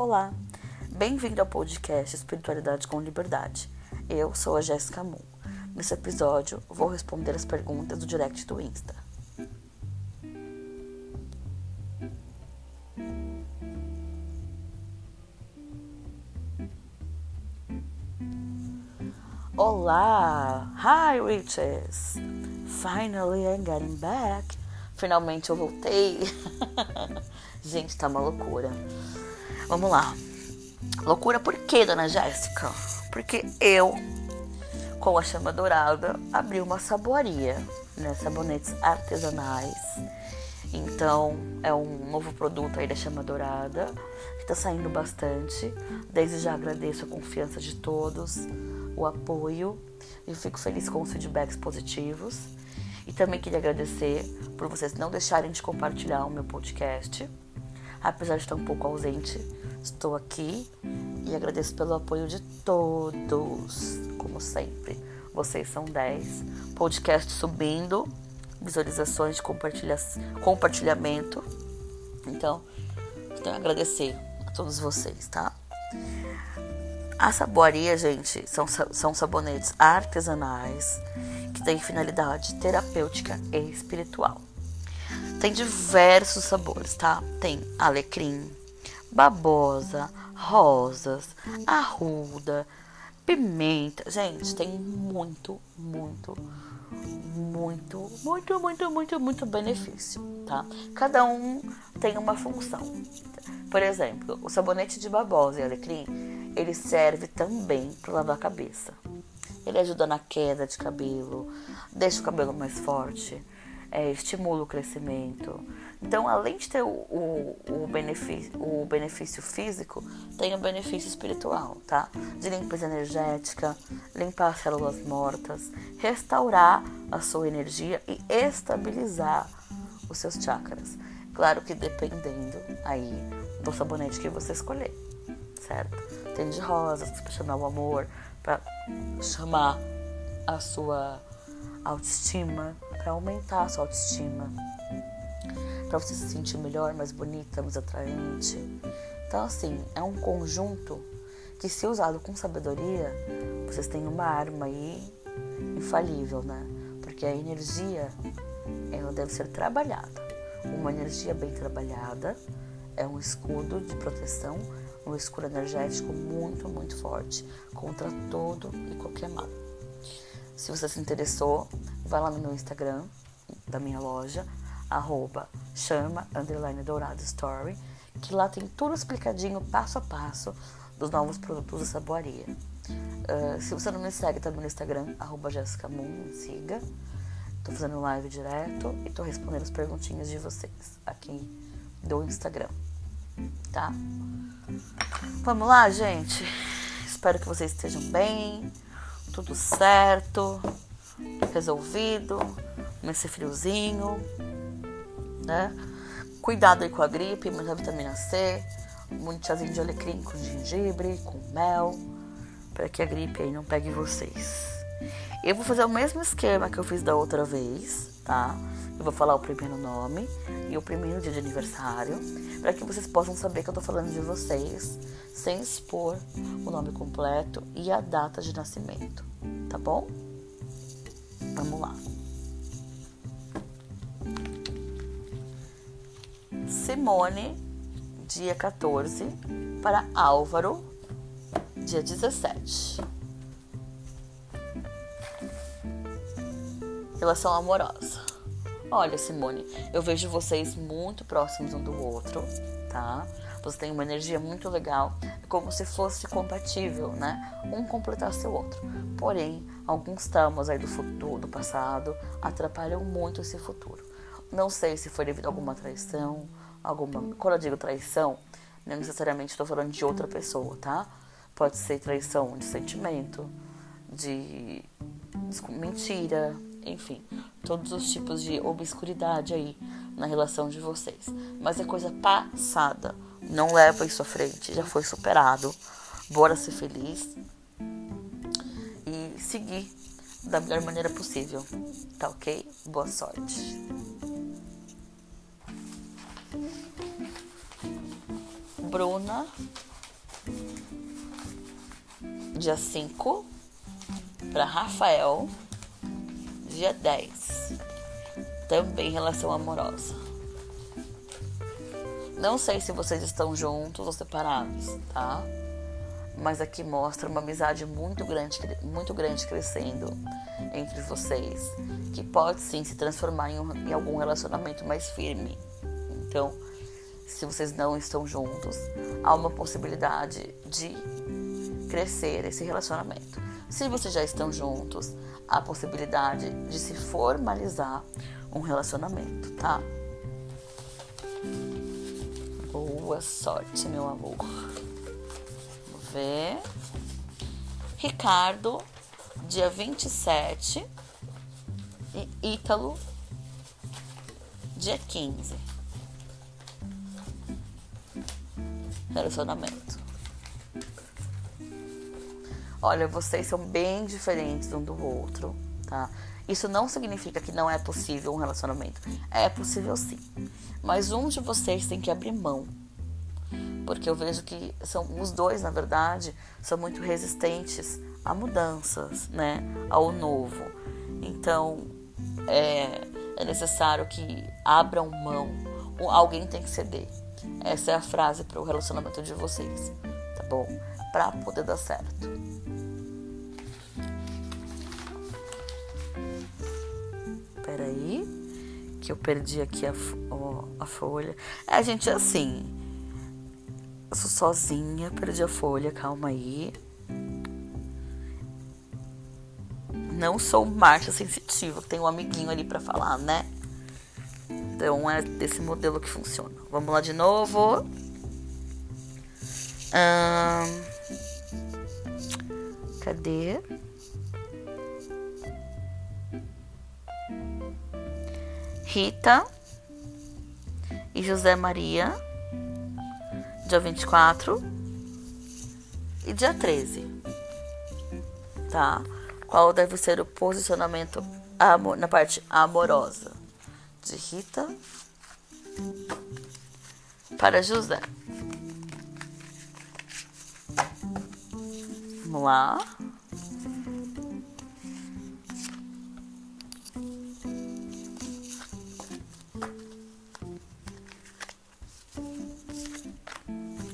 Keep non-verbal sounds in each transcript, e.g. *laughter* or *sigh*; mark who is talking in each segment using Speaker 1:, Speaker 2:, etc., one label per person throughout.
Speaker 1: Olá, bem-vindo ao podcast Espiritualidade com Liberdade. Eu sou a Jéssica Moon. Nesse episódio, vou responder as perguntas do direct do Insta. Olá! Hi, witches! Finally, I'm getting back. Finalmente eu voltei. *laughs* Gente, tá uma loucura. Vamos lá. Loucura por quê, dona Jéssica? Porque eu, com a chama dourada, abri uma saboaria, né? Sabonetes artesanais. Então, é um novo produto aí da chama dourada, que tá saindo bastante. Desde já agradeço a confiança de todos, o apoio. E fico feliz com os feedbacks positivos. E também queria agradecer por vocês não deixarem de compartilhar o meu podcast. Apesar de estar um pouco ausente, estou aqui e agradeço pelo apoio de todos, como sempre. Vocês são 10. Podcast subindo, visualizações compartilha compartilhamento. Então, tenho que agradecer a todos vocês, tá? A saboaria, gente, são, são sabonetes artesanais que têm finalidade terapêutica e espiritual. Tem diversos sabores, tá? Tem alecrim, babosa, rosas, arruda, pimenta. Gente, tem muito, muito, muito, muito, muito, muito, muito benefício, tá? Cada um tem uma função. Por exemplo, o sabonete de babosa e alecrim, ele serve também para lavar a cabeça. Ele ajuda na queda de cabelo, deixa o cabelo mais forte, é, estimula o crescimento. Então, além de ter o, o, o, benefício, o benefício físico, tem o benefício espiritual, tá? De limpeza energética, limpar as células mortas, restaurar a sua energia e estabilizar os seus chakras. Claro que dependendo aí do sabonete que você escolher, certo? Tem de rosas para chamar o amor, para chamar a sua autoestima, para aumentar a sua autoestima, para você se sentir melhor, mais bonita, mais atraente. Então, assim, é um conjunto que, se usado com sabedoria, vocês têm uma arma aí infalível, né? Porque a energia, ela deve ser trabalhada. Uma energia bem trabalhada é um escudo de proteção um escuro energético muito, muito forte contra todo e qualquer mal. Se você se interessou, vai lá no meu Instagram da minha loja, arroba chama underline dourado story, que lá tem tudo explicadinho, passo a passo, dos novos produtos da saboaria. Uh, se você não me segue também no Instagram, arroba Jessica Moon, siga. Tô fazendo live direto e tô respondendo as perguntinhas de vocês aqui do Instagram, tá? Vamos lá, gente. Espero que vocês estejam bem, tudo certo, resolvido, nesse friozinho, né? Cuidado aí com a gripe, muita vitamina C, muito chazinho de alecrim com gengibre, com mel, para que a gripe aí não pegue vocês. Eu vou fazer o mesmo esquema que eu fiz da outra vez, tá? Eu vou falar o primeiro nome e o primeiro dia de aniversário, para que vocês possam saber que eu tô falando de vocês, sem expor o nome completo e a data de nascimento, tá bom? Vamos lá. Simone, dia 14, para Álvaro, dia 17. Relação amorosa. Olha, Simone, eu vejo vocês muito próximos um do outro, tá? Você tem uma energia muito legal, é como se fosse compatível, né? Um completasse o outro. Porém, alguns traumas aí do futuro, do passado, atrapalham muito esse futuro. Não sei se foi devido a alguma traição, alguma. Quando eu digo traição, não necessariamente estou falando de outra pessoa, tá? Pode ser traição de sentimento, de mentira, enfim, todos os tipos de obscuridade aí na relação de vocês. Mas é coisa passada. Não leva isso à frente, já foi superado. Bora ser feliz e seguir da melhor maneira possível. Tá ok? Boa sorte. Bruna, dia 5, para Rafael, dia 10. Também relação amorosa. Não sei se vocês estão juntos ou separados, tá? Mas aqui mostra uma amizade muito grande, muito grande crescendo entre vocês, que pode sim se transformar em, um, em algum relacionamento mais firme. Então, se vocês não estão juntos, há uma possibilidade de crescer esse relacionamento. Se vocês já estão juntos, há a possibilidade de se formalizar um relacionamento, tá? Boa sorte, meu amor. Vamos ver. Ricardo, dia 27. E Ítalo, dia 15. Relacionamento. Olha, vocês são bem diferentes um do outro, tá? Isso não significa que não é possível um relacionamento. É possível sim. Mas um de vocês tem que abrir mão. Porque eu vejo que são os dois, na verdade, são muito resistentes a mudanças, né? Ao novo. Então, é, é necessário que abram mão. Alguém tem que ceder. Essa é a frase para o relacionamento de vocês, tá bom? Para poder dar certo. Peraí que eu perdi aqui a, ó, a folha. É, gente, assim. Eu sou sozinha, perdi a folha, calma aí. Não sou marcha sensitiva, tem um amiguinho ali para falar, né? Então é desse modelo que funciona. Vamos lá de novo. Hum, cadê? Rita e José Maria, dia 24 e dia 13. Tá? Qual deve ser o posicionamento na parte amorosa de Rita para José? Vamos lá.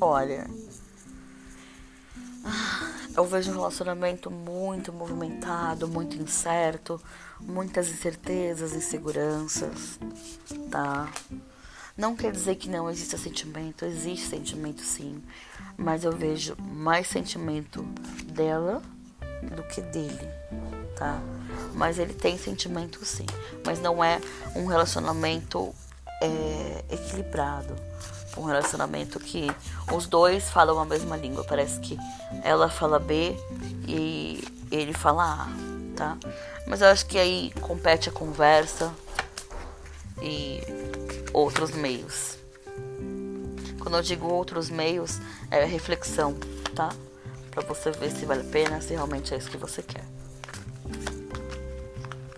Speaker 1: Olha, eu vejo um relacionamento muito movimentado, muito incerto, muitas incertezas, inseguranças, tá? Não quer dizer que não exista sentimento, existe sentimento sim, mas eu vejo mais sentimento dela do que dele, tá? Mas ele tem sentimento sim, mas não é um relacionamento é, equilibrado um relacionamento que os dois falam a mesma língua. Parece que ela fala B e ele fala A, tá? Mas eu acho que aí compete a conversa e outros meios. Quando eu digo outros meios, é reflexão, tá? Pra você ver se vale a pena, se realmente é isso que você quer.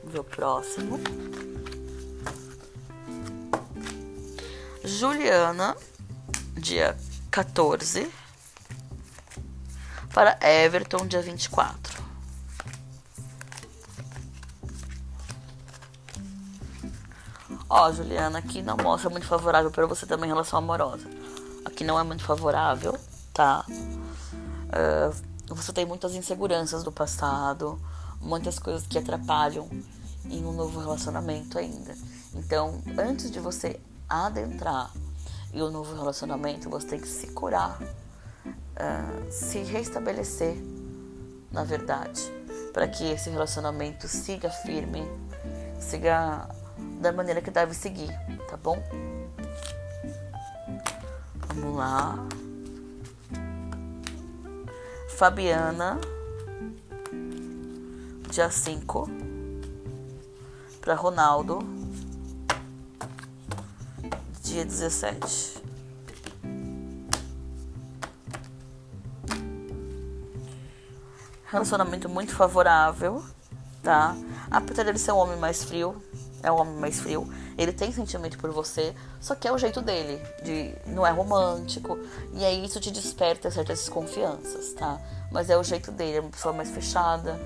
Speaker 1: Vamos ver o próximo. Juliana, dia 14, para Everton, dia 24. Ó, Juliana, aqui não mostra muito favorável para você também em relação amorosa. Aqui não é muito favorável, tá? Uh, você tem muitas inseguranças do passado, muitas coisas que atrapalham em um novo relacionamento ainda. Então, antes de você adentrar e o novo relacionamento, você tem que se curar, uh, se restabelecer, na verdade, para que esse relacionamento siga firme, siga da maneira que deve seguir, tá bom? Vamos lá. Fabiana, dia 5, para Ronaldo dia 17. Relacionamento muito favorável, tá? Apesar dele ser um homem mais frio, é um homem mais frio, Ele tem sentimento por você, só que é o jeito dele, de não é romântico, e aí isso te desperta certas desconfianças, tá? Mas é o jeito dele, é uma pessoa mais fechada,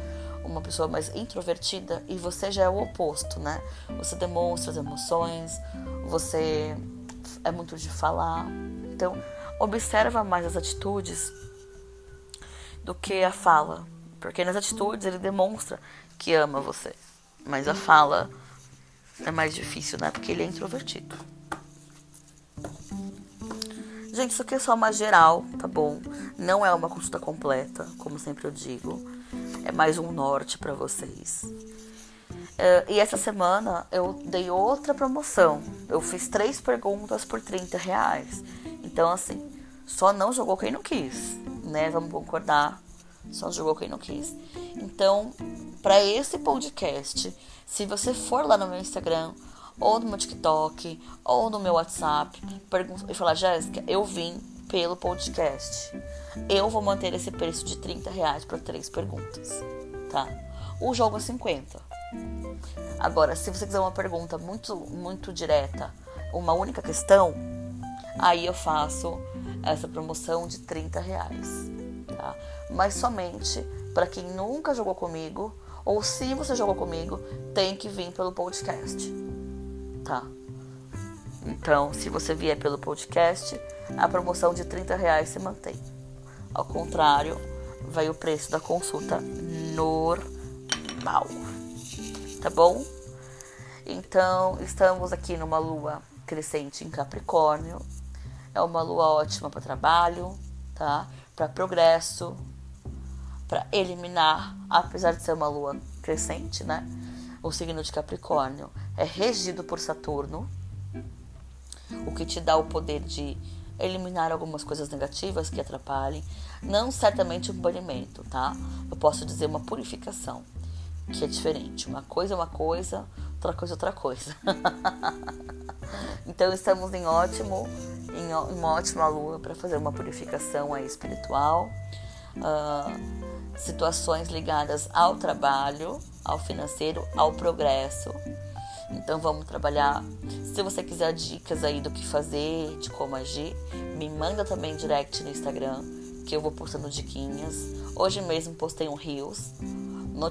Speaker 1: uma pessoa mais introvertida, e você já é o oposto, né? Você demonstra as emoções, você é muito de falar. Então, observa mais as atitudes do que a fala, porque nas atitudes ele demonstra que ama você, mas a fala é mais difícil, né? Porque ele é introvertido. Gente, isso aqui é só uma geral, tá bom? Não é uma consulta completa, como sempre eu digo. É mais um norte para vocês. Uh, e essa semana eu dei outra promoção. Eu fiz três perguntas por 30 reais. Então, assim, só não jogou quem não quis, né? Vamos concordar. Só jogou quem não quis. Então, para esse podcast, se você for lá no meu Instagram, ou no meu TikTok, ou no meu WhatsApp, e falar, Jéssica, eu vim pelo podcast. Eu vou manter esse preço de 30 reais para três perguntas, tá? O jogo é 50. Agora, se você quiser uma pergunta muito, muito direta, uma única questão, aí eu faço essa promoção de 30 reais, tá? Mas somente para quem nunca jogou comigo ou se você jogou comigo, tem que vir pelo podcast. Tá? Então, se você vier pelo podcast, a promoção de 30 reais se mantém. Ao contrário, vai o preço da consulta normal. Tá bom? Então, estamos aqui numa lua crescente em Capricórnio. É uma lua ótima para trabalho, tá? Para progresso, para eliminar, apesar de ser uma lua crescente, né? O signo de Capricórnio é regido por Saturno, o que te dá o poder de eliminar algumas coisas negativas que atrapalhem. Não certamente um banimento, tá? Eu posso dizer uma purificação, que é diferente. Uma coisa é uma coisa, outra coisa é outra coisa. *laughs* então estamos em ótimo, em uma ótima lua para fazer uma purificação aí espiritual. Uh, situações ligadas ao trabalho, ao financeiro, ao progresso. Então vamos trabalhar. Se você quiser dicas aí do que fazer, de como agir, me manda também direct no Instagram, que eu vou postando diquinhas. Hoje mesmo postei um Reels no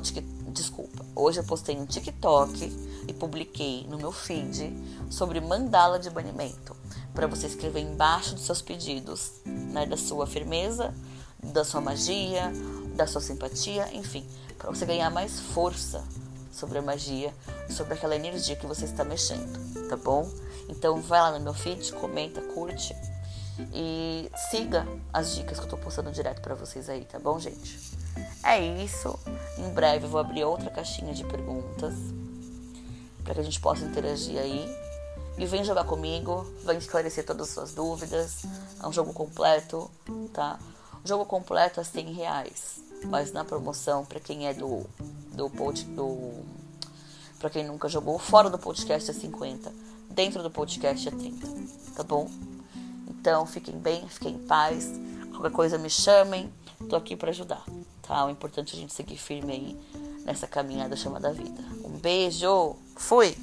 Speaker 1: desculpa. Hoje eu postei um TikTok e publiquei no meu feed sobre mandala de banimento, para você escrever embaixo dos seus pedidos, né, da sua firmeza, da sua magia, da sua simpatia, enfim, para você ganhar mais força sobre a magia, sobre aquela energia que você está mexendo, tá bom? Então vai lá no meu feed, comenta, curte e siga as dicas que eu tô postando direto para vocês aí, tá bom, gente? É isso. Em breve eu vou abrir outra caixinha de perguntas para que a gente possa interagir aí. E vem jogar comigo, vem esclarecer todas as suas dúvidas. É um jogo completo, tá? O jogo completo é 100 reais mas na promoção para quem é do do pod, do para quem nunca jogou, fora do podcast é 50, dentro do podcast é 30, tá bom? Então fiquem bem, fiquem em paz. Qualquer coisa me chamem, tô aqui para ajudar, tá? O importante é a gente seguir firme aí nessa caminhada chamada vida. Um beijo, fui.